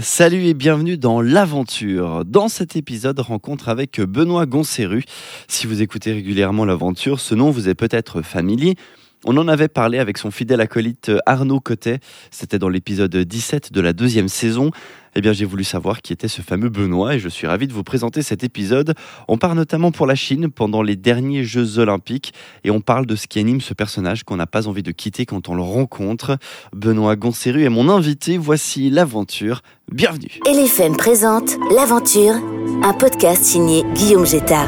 Salut et bienvenue dans l'aventure. Dans cet épisode, rencontre avec Benoît Gonceru. Si vous écoutez régulièrement l'aventure, ce nom vous est peut-être familier. On en avait parlé avec son fidèle acolyte Arnaud Cotet. C'était dans l'épisode 17 de la deuxième saison. Eh bien, j'ai voulu savoir qui était ce fameux Benoît et je suis ravi de vous présenter cet épisode. On part notamment pour la Chine pendant les derniers Jeux Olympiques et on parle de ce qui anime ce personnage qu'on n'a pas envie de quitter quand on le rencontre. Benoît Gonceru est mon invité. Voici l'aventure. Bienvenue. LFM présente L'aventure, un podcast signé Guillaume Jetta.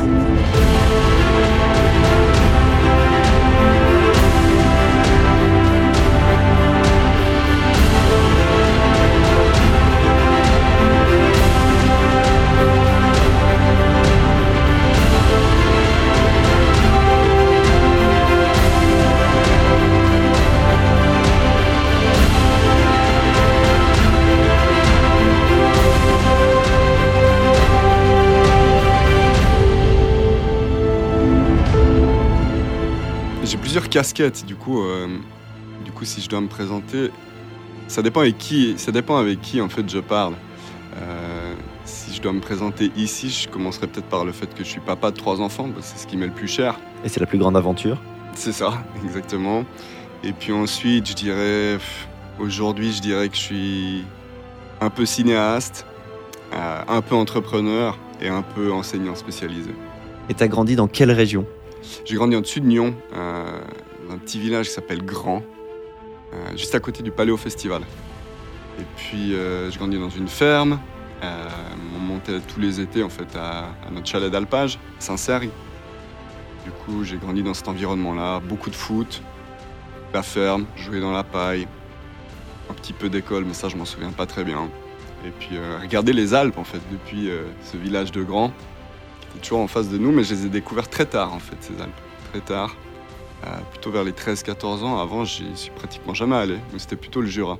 Casquettes, du coup, euh, du coup, si je dois me présenter, ça dépend avec qui, ça dépend avec qui en fait je parle. Euh, si je dois me présenter ici, je commencerai peut-être par le fait que je suis papa de trois enfants, c'est ce qui m'est le plus cher. Et c'est la plus grande aventure. C'est ça, exactement. Et puis ensuite, je dirais, aujourd'hui, je dirais que je suis un peu cinéaste, euh, un peu entrepreneur et un peu enseignant spécialisé. Et t'as grandi dans quelle région? J'ai grandi en dessus de Nyon, euh, un petit village qui s'appelle Grand, euh, juste à côté du Paléo Festival. Et puis euh, j'ai grandi dans une ferme. Euh, on montait tous les étés en fait à, notre chalet d'alpage, Saint-Cerry. Du coup, j'ai grandi dans cet environnement-là, beaucoup de foot, la ferme, jouer dans la paille, un petit peu d'école, mais ça je m'en souviens pas très bien. Et puis regarder les Alpes en fait depuis ce village de Grand, qui était toujours en face de nous, mais je les ai découverts très tard en fait ces Alpes, très tard. Euh, plutôt vers les 13-14 ans. Avant, j'y suis pratiquement jamais allé, mais c'était plutôt le Jura.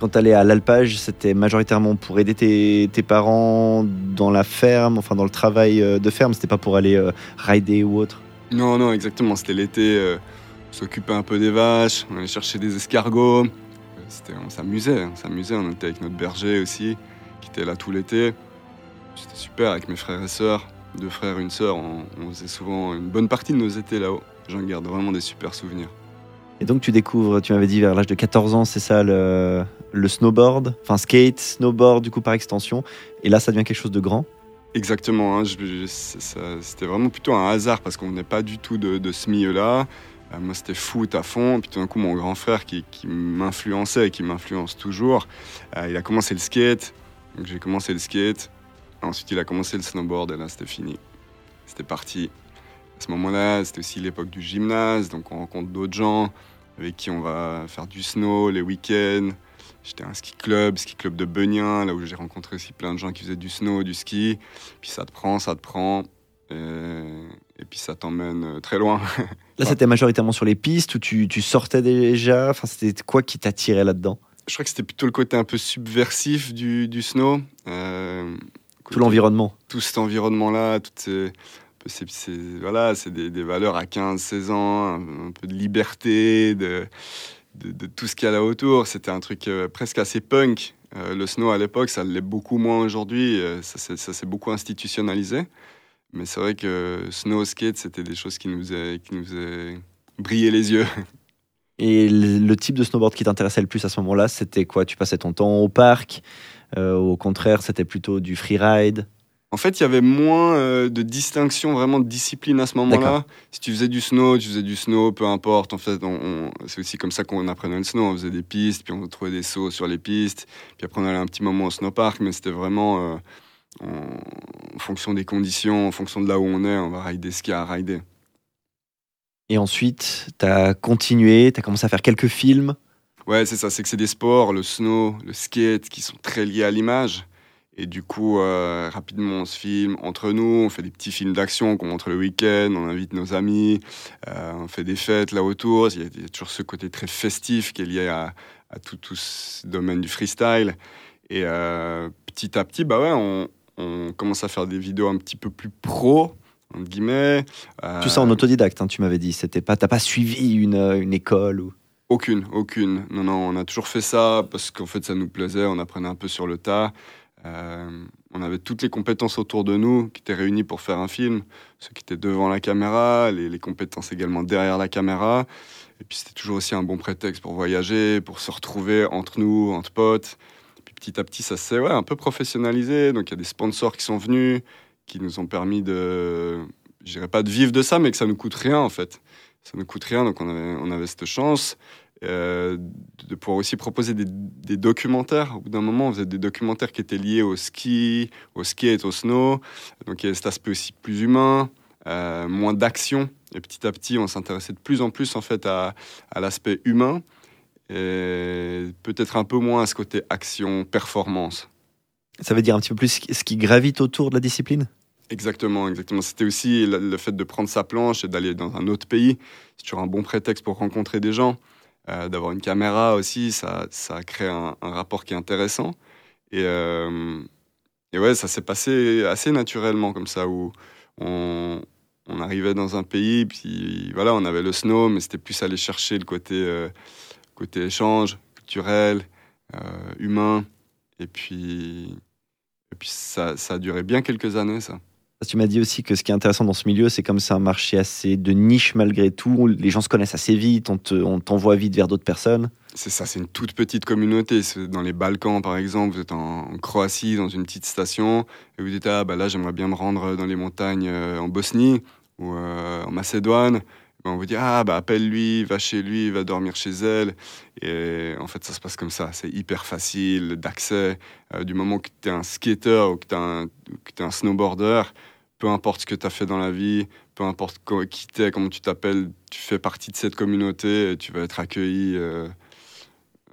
Quand t'allais à l'alpage, c'était majoritairement pour aider tes, tes parents dans la ferme, enfin dans le travail euh, de ferme, c'était pas pour aller euh, rider ou autre? Non, non, exactement. C'était l'été. euh, on s'occupait un peu des vaches, on allait chercher des escargots. On s'amusait, on s'amusait. On était avec notre berger aussi, qui était là tout l'été. C'était super avec mes frères et sœurs, deux frères, une sœur. On, on faisait souvent une bonne partie de nos étés là-haut. J'en garde vraiment des super souvenirs. Et donc tu découvres, tu m'avais dit vers l'âge de 14 ans, c'est ça le, le snowboard, enfin skate, snowboard du coup par extension. Et là ça devient quelque chose de grand. Exactement, hein, c'était vraiment plutôt un hasard parce qu'on n'est pas du tout de, de ce milieu-là. Euh, moi, c'était foot à fond. Puis tout d'un coup, mon grand frère qui, qui m'influençait et qui m'influence toujours, euh, il a commencé le skate. Donc j'ai commencé le skate. Ensuite, il a commencé le snowboard et là, c'était fini. C'était parti. À ce moment-là, c'était aussi l'époque du gymnase. Donc on rencontre d'autres gens avec qui on va faire du snow les week-ends. J'étais à un ski club, ski club de Beugnin, là où j'ai rencontré aussi plein de gens qui faisaient du snow, du ski. Puis ça te prend, ça te prend. Et, et puis ça t'emmène euh, très loin. Là c'était majoritairement sur les pistes où tu, tu sortais déjà? Enfin c'était quoi qui t'attirait là-dedans? Je crois que c'était plutôt le côté un peu subversif du, du snow. Euh, Tout l'environnement. Tout cet environnement-là, toutes ces, un peu ces- ces- voilà, c'est des, valeurs à 15-16 ans, un, peu de liberté, de, tout ce qu'il y a là autour. C'était un truc euh, presque assez punk. Euh, le snow à l'époque, ça l'est beaucoup moins aujourd'hui. euh, ça s'est- beaucoup institutionnalisé. Mais c'est vrai que snow, skate, c'était des choses qui nous faisaient, qui nous briller les yeux. Et le, type de snowboard qui t'intéressait le plus à ce moment-là, c'était quoi? Tu passais ton temps au parc? Au contraire, c'était plutôt du freeride? En fait, il y avait moins euh, de distinction, vraiment de discipline à ce moment-là. Si tu faisais du snow, tu faisais du snow, peu importe. En fait, on, on- c'est aussi comme ça qu'on apprenait le snow. On faisait des pistes, puis on trouvait des sauts sur les pistes. Puis après, on allait un petit moment au snowpark, mais c'était vraiment euh, en, en fonction des conditions, en fonction de là où on est, on va rider ce qu'il y a à rider. Et ensuite, t'as continué, t'as commencé à faire quelques films. Ouais, c'est ça, c'est que c'est des sports, le snow, le skate, qui sont très liés à l'image. Et du coup, euh, rapidement, on se filme entre nous, on fait des petits films d'action qu'on montre le week-end, on invite nos amis, euh, on fait des fêtes là autour. Il y, a, il y a toujours ce côté très festif qui est lié à, à tout, tout ce domaine du freestyle. Et euh, petit à petit, bah ouais, on, on commence à faire des vidéos un petit peu plus pro, entre guillemets. Tout ça en autodidacte, hein, tu m'avais dit. C'était pas, t'as pas suivi une, une école ou? Aucune, aucune. Non, non, on a toujours fait ça parce qu'en fait, ça nous plaisait, on apprenait un peu sur le tas. Euh, on avait toutes les compétences autour de nous qui étaient réunies pour faire un film. Ceux qui étaient devant la caméra, les, les compétences également derrière la caméra. Et puis c'était toujours aussi un bon prétexte pour voyager, pour se retrouver entre nous, entre potes. Puis petit à petit, ça s'est un peu professionnalisé. Donc il y a des sponsors qui sont venus, qui nous ont permis de, je pas de vivre de ça, mais que ça nous coûte rien en fait. Ça nous coûte rien, donc on on avait cette chance. Euh, de pouvoir aussi proposer des, des, documentaires. Au bout d'un moment, on faisait des documentaires qui étaient liés au ski, au skate, au snow. Donc il y avait cet aspect aussi plus humain, euh, moins d'action. Et petit à petit, on s'intéressait de plus en plus en fait à, à l'aspect humain et peut-être un peu moins à ce côté action, performance. Ça veut dire un petit peu plus ce qui gravite autour de la discipline? Exactement, exactement. C'était aussi le fait de prendre sa planche et d'aller dans un autre pays. C'est toujours un bon prétexte pour rencontrer des gens. Euh, d'avoir une caméra aussi, ça, ça crée un, rapport qui est intéressant. Et, euh, et ouais, ça s'est passé assez naturellement comme ça, où on, on, arrivait dans un pays, puis voilà, on avait le snow, mais c'était plus aller chercher le côté, euh, côté échange, culturel, euh, humain. Et puis, et puis ça, ça a duré bien quelques années, ça. Tu m'as dit aussi que ce qui est intéressant dans ce milieu, c'est comme c'est un marché assez de niche malgré tout. Les gens se connaissent assez vite, on, te, on t'envoie vite vers d'autres personnes. C'est ça, c'est une toute petite communauté. Dans les Balkans, par exemple, vous êtes en, Croatie, dans une petite station, et vous dites Ah, bah là, j'aimerais bien me rendre dans les montagnes euh, en Bosnie ou euh, en Macédoine. on vous dit Ah, bah appelle lui, va chez lui, va dormir chez elle. Et en fait, ça se passe comme ça. C'est hyper facile d'accès. Euh, du moment que tu es un skater ou que tu es un snowboarder, peu importe ce que tu as fait dans la vie, peu importe qui t'es, comment tu t'appelles, tu fais partie de cette communauté et tu vas être accueilli euh,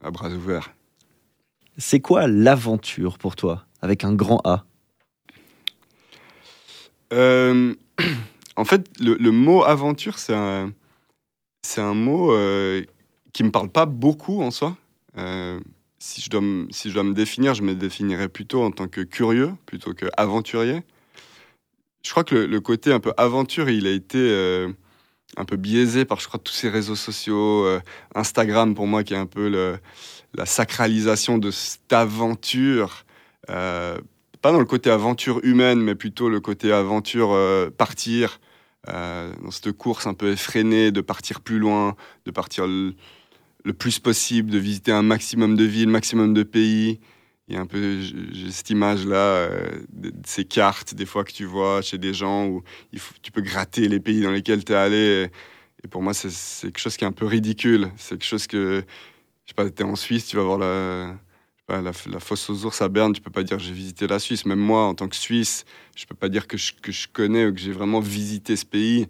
à bras ouverts. C'est quoi l'aventure pour toi, avec un grand A? Euh, En fait, le, le, mot aventure, c'est un, mot euh, qui me parle pas beaucoup en soi. Euh, si, je dois me, si je dois me définir, je me définirais plutôt en tant que curieux plutôt que aventurier je crois que le, côté un peu aventure, il a été euh, un peu biaisé par, je crois, tous ces réseaux sociaux. Euh, Instagram, pour moi, qui est un peu la sacralisation de cette aventure. Euh, pas dans le côté aventure humaine, mais plutôt le côté aventure partir. Dans cette course un peu effrénée de partir plus loin, de partir le, le plus possible, de visiter un maximum de villes, maximum de pays il y a un peu cette image là euh, ces cartes des fois que tu vois chez des gens où tu peux gratter les pays dans lesquels tu es allé et, pour moi c'est quelque chose qui est un peu ridicule. C'est quelque chose que je sais pas tu es en Suisse tu vas voir la la, la, fosse aux ours à Berne tu peux pas dire j'ai visité la Suisse. Même moi en tant que Suisse je peux pas dire que je, que je connais ou que j'ai vraiment visité ce pays.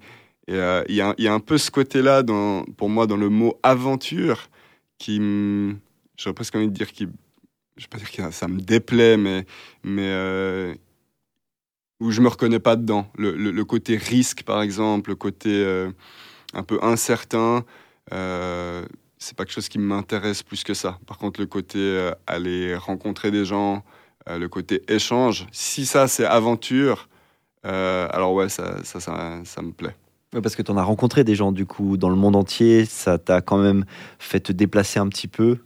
Et euh, il y, y, a un peu ce côté là dans, pour moi dans le mot aventure qui j'aurais presque envie de dire qui je vais pas dire que ça me déplaît, mais, mais euh, où je me reconnais pas dedans. Le, le, le côté risque, par exemple, le côté euh, un peu incertain, euh, c'est pas quelque chose qui m'intéresse plus que ça. Par contre, le côté euh, aller rencontrer des gens, euh, le côté échange, si ça c'est aventure, alors ouais, ça, ça, ça, ça me plaît. Parce que tu en as rencontré des gens du coup dans le monde entier, ça t'a quand même fait te déplacer un petit peu?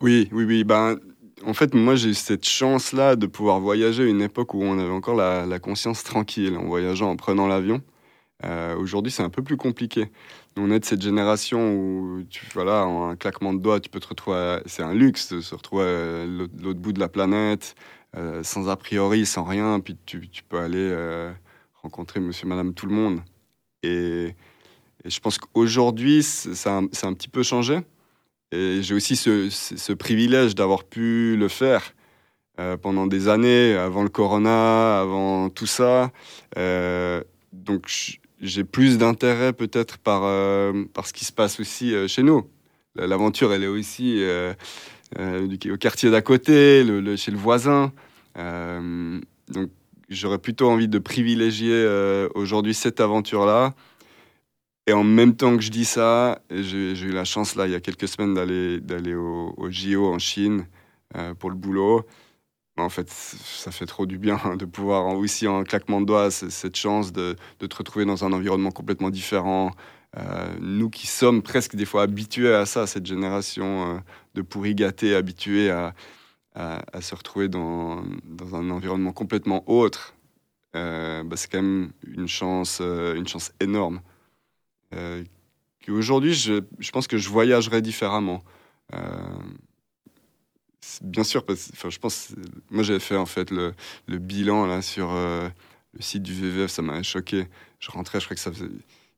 Oui, oui, oui. Ben, en fait, moi, j'ai eu cette chance-là de pouvoir voyager à une époque où on avait encore la, conscience tranquille en voyageant, en prenant l'avion. Euh, Aujourd'hui, c'est un peu plus compliqué. On est de cette génération où, tu, voilà, en un claquement de doigts, tu peux te retrouver. C'est un luxe de se retrouver à l'autre bout de la planète, euh, sans a priori, sans rien. Puis tu, tu peux aller euh, rencontrer monsieur, madame, tout le monde. Et, et je pense qu'aujourd'hui, ça a un petit peu changé. Et j'ai aussi ce, privilège d'avoir pu le faire euh, pendant des années, avant le corona, avant tout ça. Euh, donc j'ai plus d'intérêt peut-être par, euh, ce qui se passe aussi euh, chez nous. L'aventure, elle est aussi au quartier d'à côté, chez le voisin. donc j'aurais plutôt envie de privilégier aujourd'hui cette aventure-là et en même temps que je dis ça, j'ai eu la chance, là, il y a quelques semaines, d'aller au, au JO en Chine euh, pour le boulot. En fait, ça fait trop du bien de pouvoir aussi, en claquement de doigts, cette chance de, de te retrouver dans un environnement complètement différent, Euh, nous qui sommes presque des fois habitués à ça, cette génération euh, de pourri gâtés, habitués à, à, se retrouver dans, dans, un environnement complètement autre, bah, c'est quand même une chance, une chance énorme. Aujourd'hui, je, je, pense que je voyagerai différemment. bien sûr, parce, je pense, moi j'avais fait en fait le, bilan là sur le site du VVF, ça m'a choqué. Je rentrais, je crois que ça faisait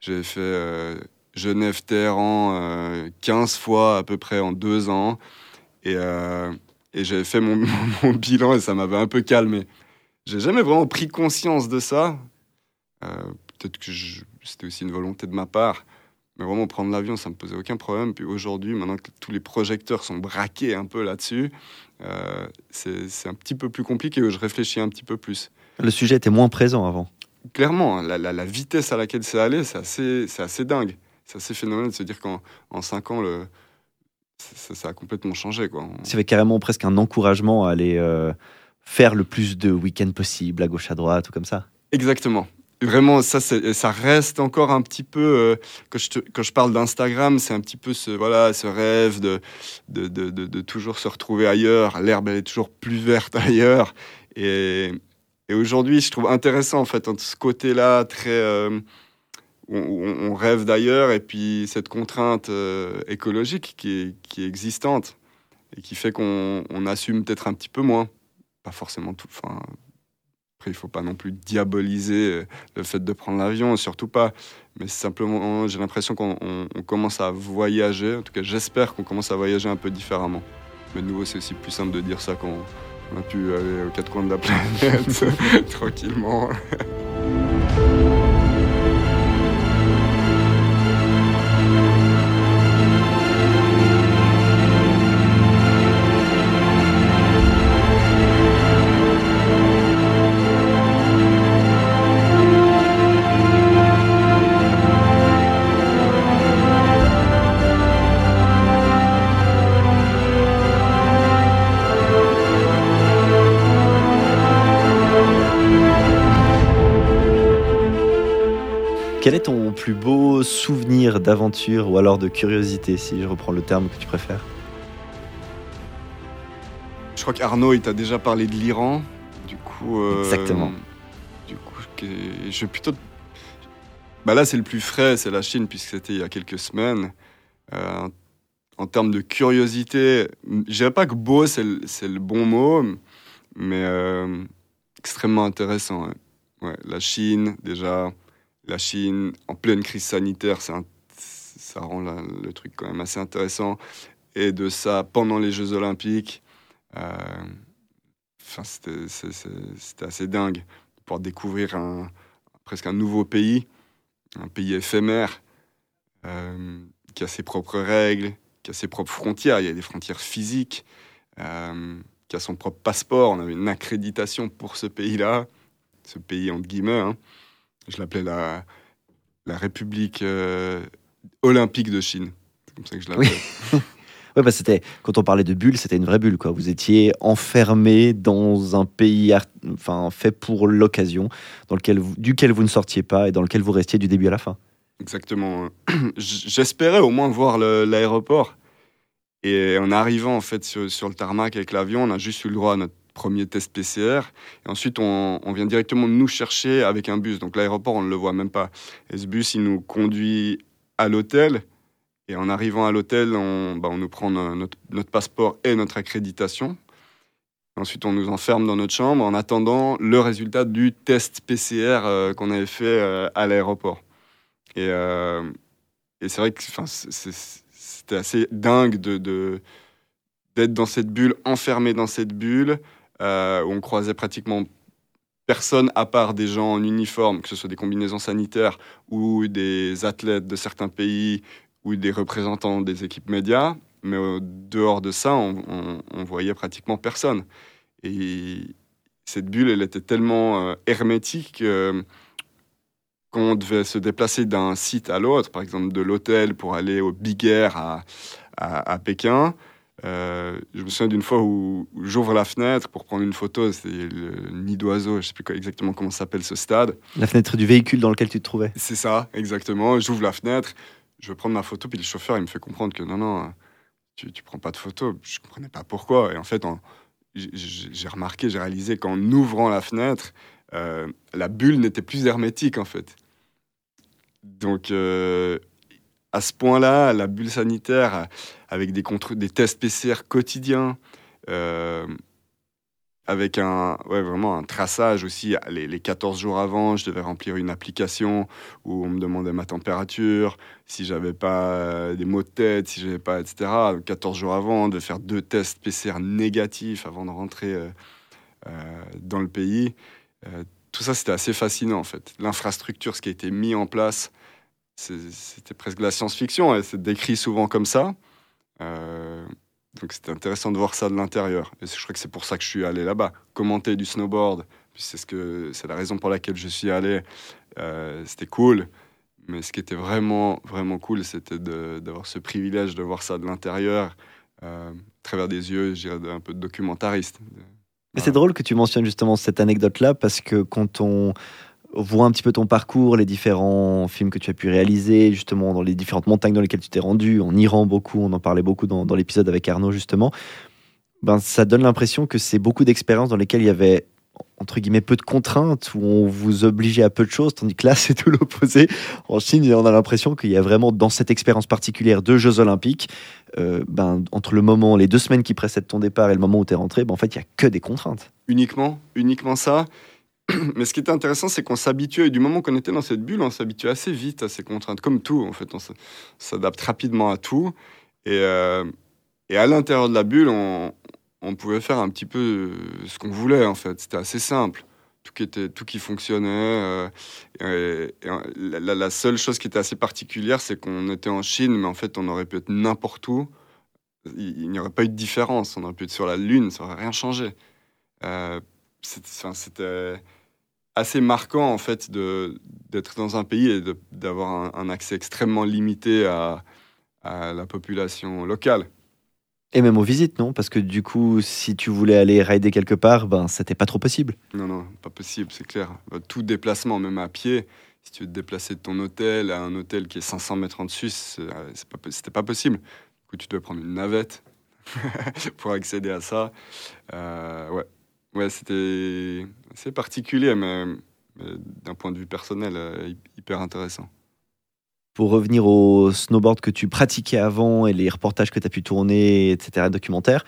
j'ai fait euh, Genève-Téhéran 15 euh, fois à peu près en deux ans. Et, euh, j'avais fait mon, bilan et ça m'avait un peu calmé. J'ai jamais vraiment pris conscience de ça. Peut-être que c'était aussi une volonté de ma part. Mais vraiment, prendre l'avion, ça me posait aucun problème. Puis aujourd'hui, maintenant que tous les projecteurs sont braqués un peu là-dessus, c'est un petit peu plus compliqué. Je réfléchis un petit peu plus. Le sujet était moins présent avant clairement, hein, la, vitesse à laquelle c'est allé, c'est assez, c'est assez dingue. C'est assez phénoménal de se dire qu'en en 5 ans, le, ça, a complètement changé. Quoi. C'est carrément presque un encouragement à aller euh, faire le plus de week-ends possible, à gauche, à droite, ou comme ça. Exactement. Vraiment, ça, reste encore un petit peu. Euh, quand, je quand, je parle d'Instagram, c'est un petit peu ce, voilà, ce rêve de de, de, de, toujours se retrouver ailleurs. L'herbe, elle est toujours plus verte ailleurs. Et, aujourd'hui, je trouve intéressant, en fait, ce côté-là, très. Euh, on, rêve d'ailleurs, et puis cette contrainte euh, écologique qui est, qui est, existante, et qui fait qu'on assume peut-être un petit peu moins. Pas forcément tout. Enfin, après, il ne faut pas non plus diaboliser euh, le fait de prendre l'avion, surtout pas. Mais simplement, j'ai l'impression qu'on commence à voyager. En tout cas, j'espère qu'on commence à voyager un peu différemment. Mais de nouveau, c'est aussi plus simple de dire ça qu'on on a pu aller aux quatre coins de la planète tranquillement. Quel est ton plus beau souvenir d'aventure ou alors de curiosité, si je reprends le terme que tu préfères? Je crois qu'Arnaud, il t'a déjà parlé de l'Iran. Du coup. Euh, Exactement. Du coup, je vais plutôt. Bah là, c'est le plus frais, c'est la Chine, puisque c'était il y a quelques semaines. Euh, en termes de curiosité, je dirais pas que beau, c'est le, bon mot, mais euh, extrêmement intéressant. Ouais. la Chine, déjà la Chine en pleine crise sanitaire, ça rend le truc quand même assez intéressant. Et de ça pendant les Jeux Olympiques, euh, c'était assez dingue de pouvoir découvrir presque un nouveau pays, un pays éphémère, euh, qui a ses propres règles, qui a ses propres frontières. Il y a des frontières physiques, euh, qui a son propre passeport. On avait une accréditation pour ce pays-là, ce pays entre guillemets. Hein. Je l'appelais la, la République euh, olympique de Chine. C'est comme ça que je l'appelais. Oui. ouais, bah c'était quand on parlait de bulle, c'était une vraie bulle quoi. Vous étiez enfermé dans un pays enfin fait pour l'occasion, dans lequel duquel vous ne sortiez pas et dans lequel vous restiez du début à la fin. Exactement. J'espérais au moins voir l'aéroport. Et en arrivant en fait sur, sur le tarmac avec l'avion, on a juste eu le droit à notre premier test PCR. Et ensuite, on, vient directement nous chercher avec un bus. Donc l'aéroport, on ne le voit même pas. Et ce bus, il nous conduit à l'hôtel. Et en arrivant à l'hôtel, on, bah, on, nous prend notre, passeport et notre accréditation. Ensuite, on nous enferme dans notre chambre en attendant le résultat du test PCR euh, qu'on avait fait euh, à l'aéroport. Et, euh, et c'est vrai que c'était assez dingue de d'être dans cette bulle, enfermé dans cette bulle, euh, où on croisait pratiquement personne à part des gens en uniforme, que ce soit des combinaisons sanitaires ou des athlètes de certains pays ou des représentants des équipes médias. Mais dehors de ça, on, voyait pratiquement personne. Et cette bulle, elle était tellement euh, hermétique que quand on devait se déplacer d'un site à l'autre, par exemple de l'hôtel pour aller au Big Air à Pékin, Euh, je me souviens d'une fois où, j'ouvre la fenêtre pour prendre une photo, c'est le nid d'oiseau, je ne sais plus exactement comment s'appelle ce stade. La fenêtre du véhicule dans lequel tu te trouvais C'est ça, exactement. J'ouvre la fenêtre, je veux prendre ma photo, puis le chauffeur il me fait comprendre que non, non, tu ne prends pas de photo. Je ne comprenais pas pourquoi. Et en fait, j'ai remarqué, j'ai réalisé qu'en ouvrant la fenêtre, euh, la bulle n'était plus hermétique en fait. Donc, euh, à ce point-là, la bulle sanitaire, avec des, tests PCR quotidiens, euh, avec un, vraiment un traçage aussi. Les, 14 jours avant, je devais remplir une application où on me demandait ma température, si j'avais pas euh, des maux de tête, si j'avais pas, etc. 14 jours avant, de faire deux tests PCR négatifs avant de rentrer euh, dans le pays. tout ça, c'était assez fascinant en fait. L'infrastructure, ce qui a été mis en place, c'était presque de la science-fiction, et c'est décrit souvent comme ça. Euh, donc c'était intéressant de voir ça de l'intérieur. Je crois que c'est pour ça que je suis allé là-bas. Commenter du snowboard, c'est ce la raison pour laquelle je suis allé. Euh, c'était cool. Mais ce qui était vraiment, vraiment cool, c'était d'avoir ce privilège de voir ça de l'intérieur, euh, à travers des yeux, je dirais, un peu de documentariste. C'est drôle que tu mentionnes justement cette anecdote-là, parce que quand on, voit un petit peu ton parcours, les différents films que tu as pu réaliser, justement dans les différentes montagnes dans lesquelles tu t'es rendu, en Iran beaucoup, on en parlait beaucoup dans, l'épisode avec Arnaud justement, ben, ça donne l'impression que c'est beaucoup d'expériences dans lesquelles il y avait entre guillemets peu de contraintes, où on vous obligeait à peu de choses, tandis que là c'est tout l'opposé. En Chine, on a l'impression qu'il y a vraiment dans cette expérience particulière de Jeux Olympiques, euh, ben, entre le moment, les deux semaines qui précèdent ton départ et le moment où tu es rentré, ben, en fait il n'y a que des contraintes. Uniquement, uniquement ça. Mais ce qui était intéressant, c'est qu'on s'habituait, et du moment qu'on était dans cette bulle, on s'habituait assez vite à ces contraintes, comme tout, en fait, on s'adapte rapidement à tout. Et, euh, et à l'intérieur de la bulle, on, on, pouvait faire un petit peu ce qu'on voulait, en fait. C'était assez simple. Tout qui, était, tout qui fonctionnait. Euh, la, seule chose qui était assez particulière, c'est qu'on était en Chine, mais en fait, on aurait pu être n'importe où. Il, n'y aurait pas eu de différence. On aurait pu être sur la Lune, ça n'aurait rien changé. Euh, c'était assez marquant en fait d'être dans un pays et d'avoir un, accès extrêmement limité à, à, la population locale. Et même aux visites, non? Parce que du coup, si tu voulais aller rider quelque part, ben c'était pas trop possible. Non, non, pas possible, c'est clair. Tout déplacement, même à pied, si tu veux te déplacer de ton hôtel à un hôtel qui est 500 mètres en dessus, c'était pas, pas possible. Du coup, tu dois prendre une navette pour accéder à ça. Euh, ouais, Ouais, c'était assez particulier, mais, d'un point de vue personnel, euh, hyper intéressant. Pour revenir au snowboard que tu pratiquais avant et les reportages que tu as pu tourner, etc., documentaires,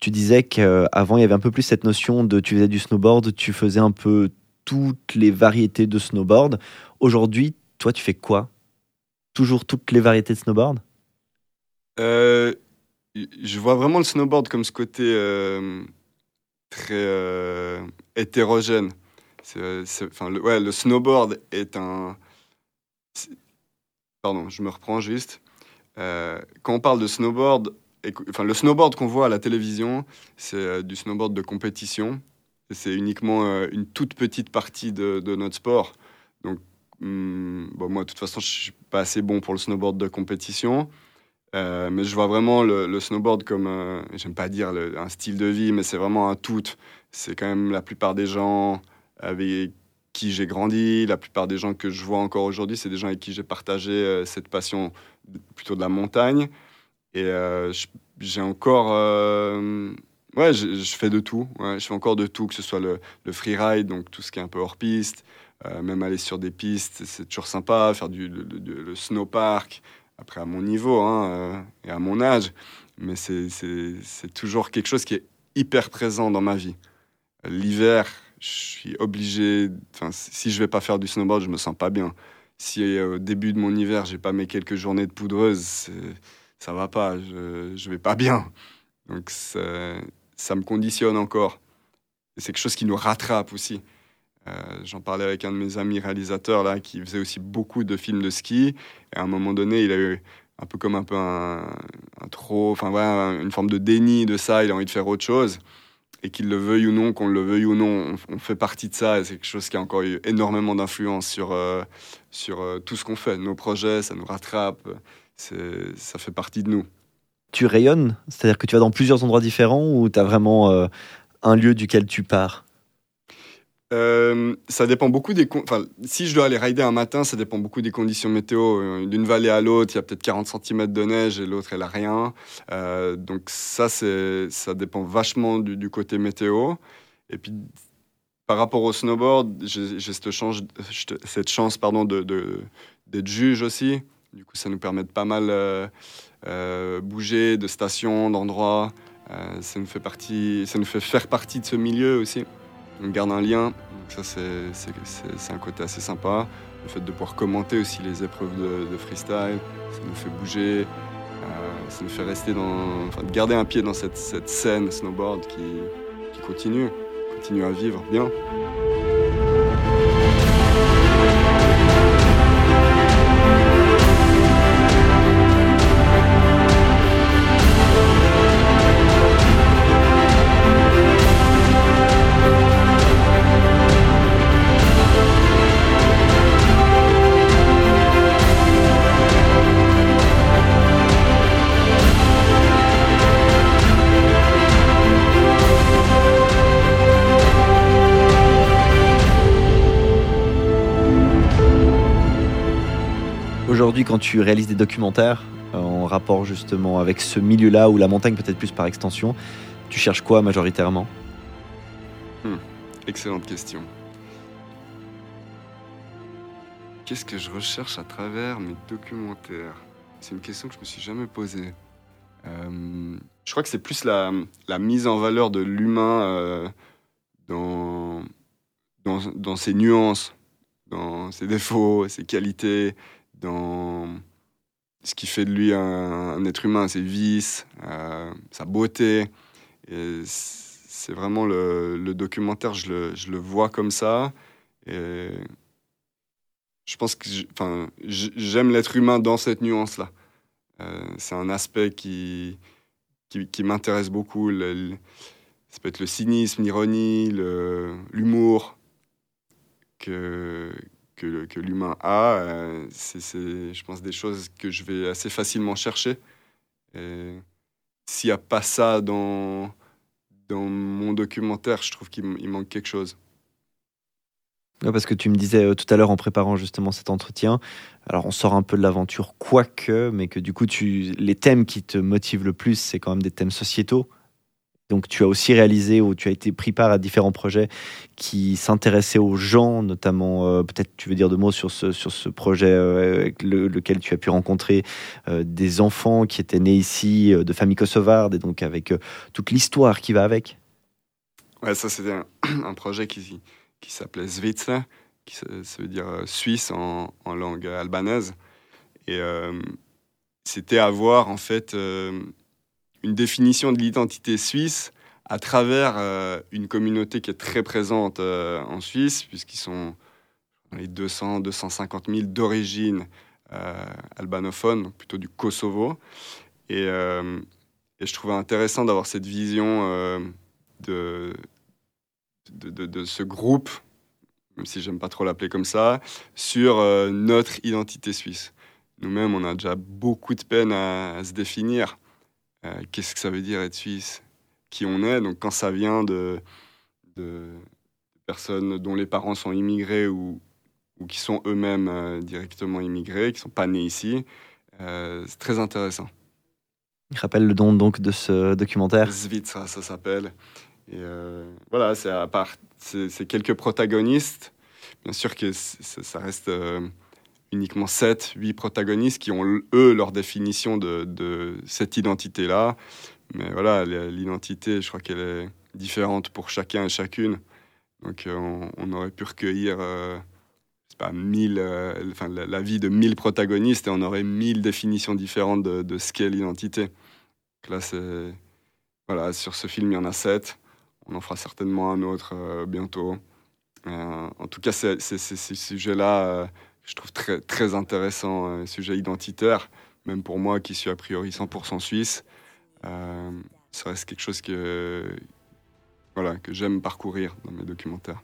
tu disais qu'avant, il y avait un peu plus cette notion de tu faisais du snowboard, tu faisais un peu toutes les variétés de snowboard. Aujourd'hui, toi, tu fais quoi? Toujours toutes les variétés de snowboard? Euh, Je vois vraiment le snowboard comme ce côté euh, très euh, hétérogène. enfin, le, ouais, le snowboard est un. Pardon, je me reprends juste. Euh, quand on parle de snowboard, enfin, le snowboard qu'on voit à la télévision, c'est euh, du snowboard de compétition. C'est uniquement une toute petite partie de, notre sport. Donc, hmm, moi, de toute façon, je suis pas assez bon pour le snowboard de compétition. Euh, mais je vois vraiment le, snowboard comme, euh, j'aime pas dire un style de vie, mais c'est vraiment un tout. C'est quand même la plupart des gens avec qui j'ai grandi, la plupart des gens que je vois encore aujourd'hui, c'est des gens avec qui j'ai partagé euh, cette passion plutôt de la montagne. Et j'ai encore. ouais, je, fais de tout. Je fais encore de tout, que ce soit le, le freeride, donc tout ce qui est un peu hors piste, même aller sur des pistes, c'est toujours sympa, faire du le snowpark après à mon niveau hein, euh, et à mon âge, mais c'est toujours quelque chose qui est hyper présent dans ma vie. L'hiver, je suis obligé, si je vais pas faire du snowboard, je me sens pas bien. Si euh, au début de mon hiver, j'ai pas mes quelques journées de poudreuse, ça va pas, je, je vais pas bien. Donc ça, ça me conditionne encore. C'est quelque chose qui nous rattrape aussi. Euh, j'en parlais avec un de mes amis réalisateurs là, qui faisait aussi beaucoup de films de ski. Et à un moment donné, il a eu un peu comme un peu un, trop, enfin voilà, une forme de déni de ça. Il a envie de faire autre chose. Et qu'il le veuille ou non, qu'on le veuille ou non, on, fait partie de ça. Et c'est quelque chose qui a encore eu énormément d'influence sur, euh, sur euh, tout ce qu'on fait. Nos projets, ça nous rattrape. Ça fait partie de nous. tu rayonnes? C'est-à-dire que tu vas dans plusieurs endroits différents ou tu as vraiment un lieu duquel tu pars? Euh, ça dépend beaucoup des. Enfin, si je dois aller rider un matin, ça dépend beaucoup des conditions météo. Euh, D'une vallée à l'autre, il y a peut-être 40 cm de neige et l'autre, elle a rien. Euh, donc ça, ça dépend vachement du, côté météo. Et puis, par rapport au snowboard, j'ai, cette chance, pardon, de, de- d'être juge aussi. Du coup, ça nous permet de pas mal bouger de stations, d'endroits. Ça nous fait faire partie de ce milieu aussi. On garde un lien. Donc ça, c'est, un côté assez sympa. Le fait de pouvoir commenter aussi les épreuves de, freestyle, ça nous fait bouger. euh, ça nous fait rester dans, enfin, de garder un pied dans cette, cette scène snowboard qui, qui continue, continue à vivre bien. Quand tu réalises des documentaires euh, en rapport justement avec ce milieu-là ou la montagne peut-être plus par extension, tu cherches quoi majoritairement? Excellente question. Qu'est-ce que je recherche à travers mes documentaires? C'est une question que je me suis jamais posée. Euh, je crois que c'est plus la, mise en valeur de l'humain euh, dans, dans ses nuances, dans ses défauts, ses qualités, dans ce qui fait de lui un, être humain, ses vices, euh, sa beauté. C'est vraiment le, documentaire, je le, vois comme ça. Et je pense que j'aime l'être humain dans cette nuance-là. Euh, c'est un aspect qui, qui, m'intéresse beaucoup. Ça peut être le cynisme, l'ironie, l'humour que, que, l'humain a. Euh, c'est, je pense, des choses que je vais assez facilement chercher. S'il n'y a pas ça dans, dans mon documentaire, je trouve qu'il manque quelque chose. Parce que tu me disais euh, tout à l'heure en préparant justement cet entretien, alors on sort un peu de l'aventure, quoique, mais que du coup, tu, les thèmes qui te motivent le plus, c'est quand même des thèmes sociétaux. Donc tu as aussi réalisé ou tu as été pris part à différents projets qui s'intéressaient aux gens, notamment, euh, peut-être tu veux dire deux mots sur ce, sur ce projet euh, avec le- lequel tu as pu rencontrer euh, des enfants qui étaient nés ici, de familles kosovardes, et donc avec toute l'histoire qui va avec. Ouais, ça c'était un, projet qui, qui s'appelait Svitsa, qui ça, veut dire Suisse en, en langue albanaise. Et c'était avoir en fait une définition de l'identité suisse à travers euh, une communauté qui est très présente euh, en Suisse, puisqu'ils sont les 200, 250 000 d'origine euh, albanophone, plutôt du Kosovo. Et, je trouvais intéressant d'avoir cette vision de, ce groupe, même si j'aime pas trop l'appeler comme ça, sur notre identité suisse. Nous-mêmes, on a déjà beaucoup de peine à se définir. Euh, Qu'est-ce que ça veut dire être suisse? Qui on est? Donc, quand ça vient de, de personnes dont les parents sont immigrés ou, ou qui sont eux-mêmes euh, directement immigrés, qui sont pas nés ici, euh, c'est très intéressant. Rappelle le nom donc de ce documentaire. Zvitsa, ça s'appelle. Et voilà, c'est à part, c'est quelques protagonistes. Bien sûr que ça reste uniquement 7, 8 protagonistes qui ont, eux, leur définition de, de cette identité-là. Mais voilà, l'identité, je crois qu'elle est différente pour chacun et chacune. Donc euh, on, aurait pu recueillir, euh, pas, 1000, euh, enfin, la, vie de 1000 protagonistes et on aurait 1000 définitions différentes de, ce qu'est l'identité. Là, c'est voilà, sur ce film, il y en a sept. On en fera certainement un autre euh, bientôt. Euh, en tout cas, c'est- c'est- ces sujets-là, je trouve très, très intéressants, euh, sujets identitaires, même pour moi qui suis a priori 100% suisse. Euh, ça reste quelque chose que, voilà, que j'aime parcourir dans mes documentaires.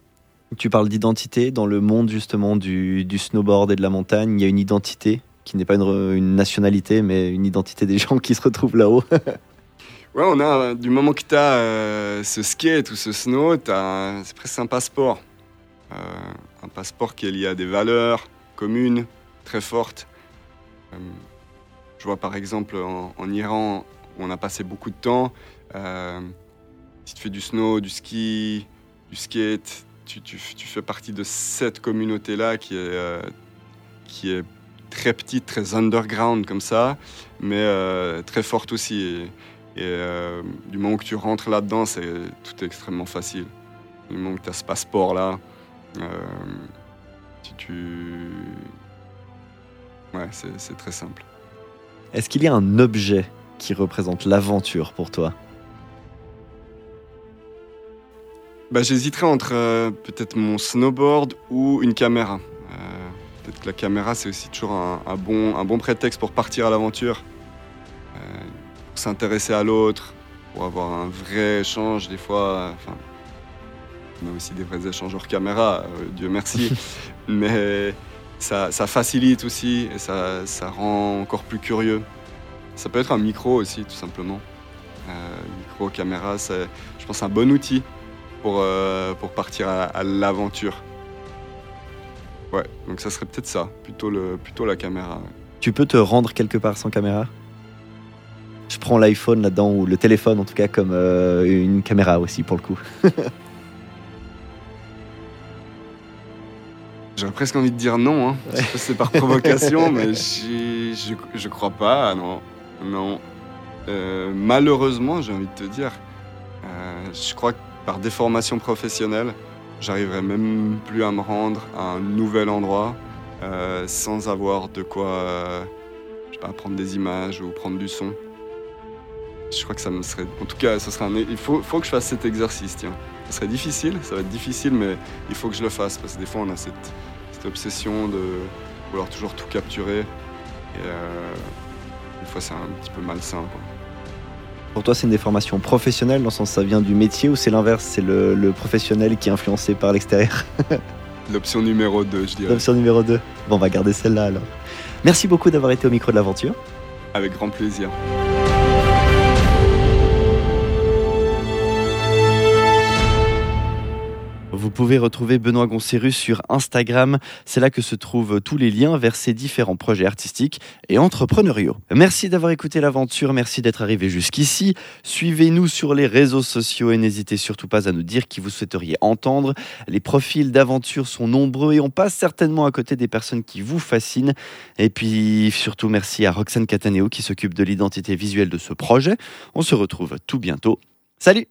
Tu parles d'identité dans le monde justement du, du snowboard et de la montagne. Il y a une identité qui n'est pas une, une nationalité, mais une identité des gens qui se retrouvent là-haut. Ouais, on a, du moment que tu as ce skate ou ce snow, c'est presque un passeport. Euh, un passeport qui est lié à des valeurs communes très fortes. Euh, je vois par exemple en, Iran, où on a passé beaucoup de temps, euh, si tu fais du snow, du ski, du skate, tu, tu- fais partie de cette communauté-là qui est, euh, qui est très petite, très underground comme ça, mais très forte aussi. Et, du moment que tu rentres là-dedans, c'est tout est extrêmement facile. Du moment que tu as ce passeport-là, si tu... Ouais, c'est très simple. Est-ce qu'il y a un objet qui représente l'aventure pour toi? Bah, J'hésiterais entre euh, peut-être mon snowboard ou une caméra. Euh, peut-être que la caméra, c'est aussi toujours un, un bon, un bon prétexte pour partir à l'aventure, Euh, pour s'intéresser à l'autre, pour avoir un vrai échange. Des fois, enfin, on a aussi des vrais échanges hors caméra, Dieu merci. Mais ça, facilite aussi et ça, rend encore plus curieux. Ça peut être un micro aussi, tout simplement. Euh, micro, caméra, c'est, je pense, un bon outil pour, euh, pour partir à, l'aventure. Ouais, donc ça serait peut-être ça, plutôt, le, plutôt la caméra. Tu peux te rendre quelque part sans caméra? Je prends l'iPhone là-dedans, ou le téléphone en tout cas, comme euh, une caméra aussi pour le coup. J'aurais presque envie de dire non, hein. C'est par provocation, mais je, je crois pas, non. Non. Euh, malheureusement, j'ai envie de te dire, euh, je crois que par déformation professionnelle, j'arriverai même plus à me rendre à un nouvel endroit euh, sans avoir de quoi je sais pas, prendre des images ou prendre du son. Je crois que ça me serait. En tout cas, ce serait un... il faut, faut que je fasse cet exercice, tiens. Ce serait difficile, ça va être difficile, mais il faut que je le fasse parce que des fois, on a cette, cette obsession de vouloir toujours tout capturer. Et euh, des fois, c'est un petit peu malsain. quoi. Pour toi, c'est une déformation professionnelle, dans le sens ça vient du métier, ou c'est l'inverse, c'est le, le professionnel qui est influencé par l'extérieur? L'option numéro 2, je dirais. L'option numéro 2. Bon, on va garder celle-là alors. Merci beaucoup d'avoir été au micro de l'aventure. Avec grand plaisir. Vous pouvez retrouver Benoît Goncerus sur Instagram. C'est là que se trouvent tous les liens vers ses différents projets artistiques et entrepreneuriaux. Merci d'avoir écouté l'aventure. Merci d'être arrivé jusqu'ici. Suivez-nous sur les réseaux sociaux et n'hésitez surtout pas à nous dire qui vous souhaiteriez entendre. Les profils d'aventure sont nombreux et on passe certainement à côté des personnes qui vous fascinent. Et puis surtout merci à Roxane Cataneo qui s'occupe de l'identité visuelle de ce projet. On se retrouve tout bientôt. Salut